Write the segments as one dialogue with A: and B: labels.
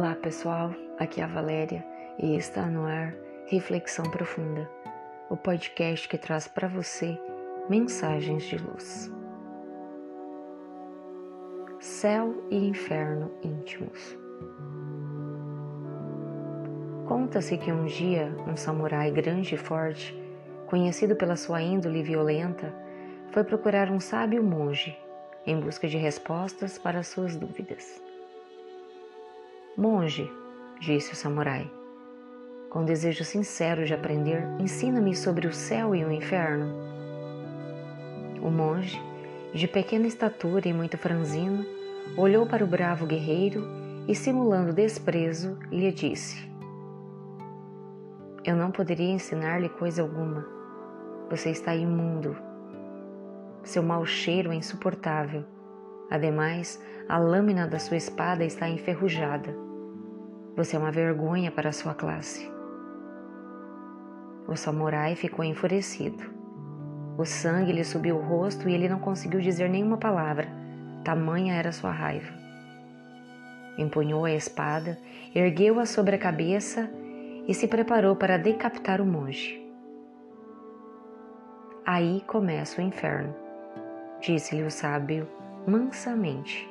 A: Olá pessoal, aqui é a Valéria e está no ar Reflexão Profunda, o podcast que traz para você mensagens de luz. Céu e inferno íntimos. Conta-se que um dia um samurai grande e forte, conhecido pela sua índole violenta, foi procurar um sábio monge em busca de respostas para suas dúvidas. Monge, disse o samurai, com desejo sincero de aprender, ensina-me sobre o céu e o inferno. O monge, de pequena estatura e muito franzino, olhou para o bravo guerreiro e, simulando desprezo, lhe disse: Eu não poderia ensinar-lhe coisa alguma. Você está imundo. Seu mau cheiro é insuportável. Ademais, a lâmina da sua espada está enferrujada. Você é uma vergonha para a sua classe. O samurai ficou enfurecido. O sangue lhe subiu o rosto e ele não conseguiu dizer nenhuma palavra, tamanha era sua raiva. Empunhou a espada, ergueu-a sobre a cabeça e se preparou para decapitar o monge. Aí começa o inferno, disse-lhe o sábio mansamente.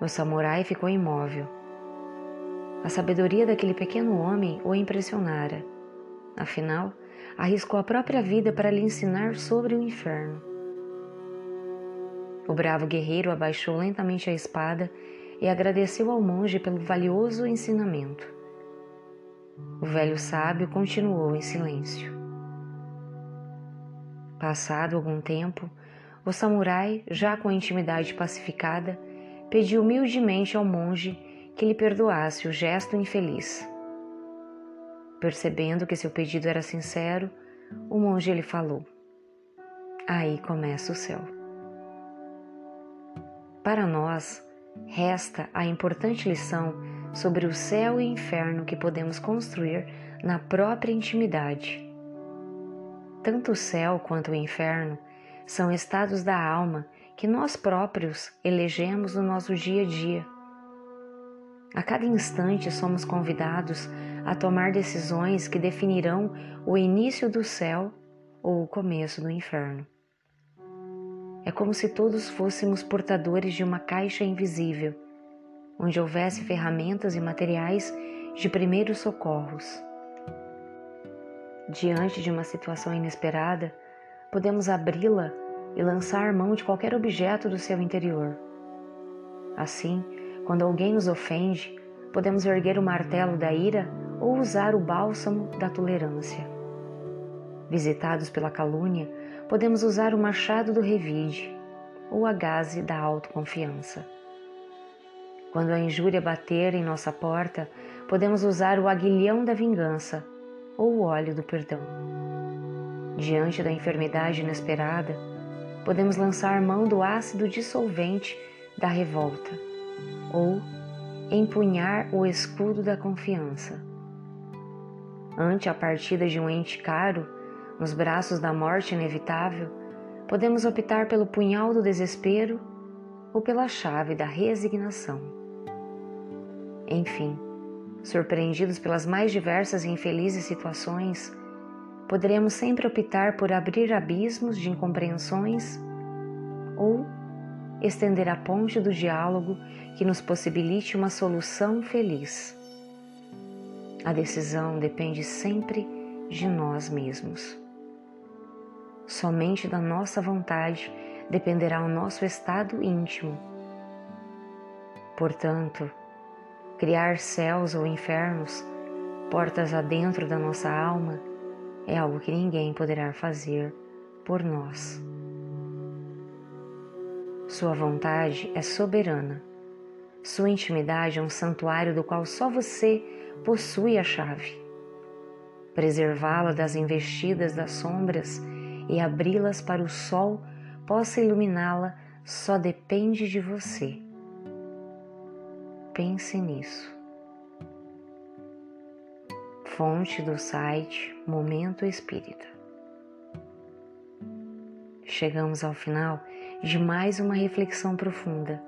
A: O samurai ficou imóvel a sabedoria daquele pequeno homem o impressionara. Afinal, arriscou a própria vida para lhe ensinar sobre o inferno. O bravo guerreiro abaixou lentamente a espada e agradeceu ao monge pelo valioso ensinamento. O velho sábio continuou em silêncio. Passado algum tempo, o samurai, já com a intimidade pacificada, pediu humildemente ao monge que lhe perdoasse o gesto infeliz. Percebendo que seu pedido era sincero, o monge lhe falou: Aí começa o céu. Para nós, resta a importante lição sobre o céu e inferno que podemos construir na própria intimidade. Tanto o céu quanto o inferno são estados da alma que nós próprios elegemos no nosso dia a dia a cada instante somos convidados a tomar decisões que definirão o início do céu ou o começo do inferno. É como se todos fôssemos portadores de uma caixa invisível, onde houvesse ferramentas e materiais de primeiros socorros. Diante de uma situação inesperada, podemos abri-la e lançar mão de qualquer objeto do seu interior. Assim, quando alguém nos ofende, podemos erguer o martelo da ira ou usar o bálsamo da tolerância. Visitados pela calúnia, podemos usar o machado do revide ou a gaze da autoconfiança. Quando a injúria bater em nossa porta, podemos usar o aguilhão da vingança ou o óleo do perdão. Diante da enfermidade inesperada, podemos lançar mão do ácido dissolvente da revolta ou empunhar o escudo da confiança. Ante a partida de um ente caro, nos braços da morte inevitável, podemos optar pelo punhal do desespero ou pela chave da resignação. Enfim, surpreendidos pelas mais diversas e infelizes situações, poderemos sempre optar por abrir abismos de incompreensões ou estender a ponte do diálogo que nos possibilite uma solução feliz. A decisão depende sempre de nós mesmos. Somente da nossa vontade dependerá o nosso estado íntimo. Portanto, criar céus ou infernos, portas adentro da nossa alma, é algo que ninguém poderá fazer por nós. Sua vontade é soberana. Sua intimidade é um santuário do qual só você possui a chave. Preservá-la das investidas das sombras e abri-las para o sol possa iluminá-la só depende de você. Pense nisso. Fonte do site Momento Espírita. Chegamos ao final de mais uma reflexão profunda.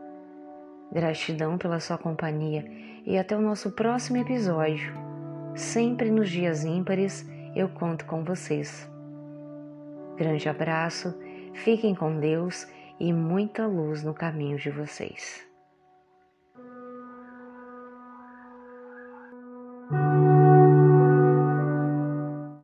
A: Gratidão pela sua companhia e até o nosso próximo episódio. Sempre nos dias ímpares eu conto com vocês. Grande abraço, fiquem com Deus e muita luz no caminho de vocês.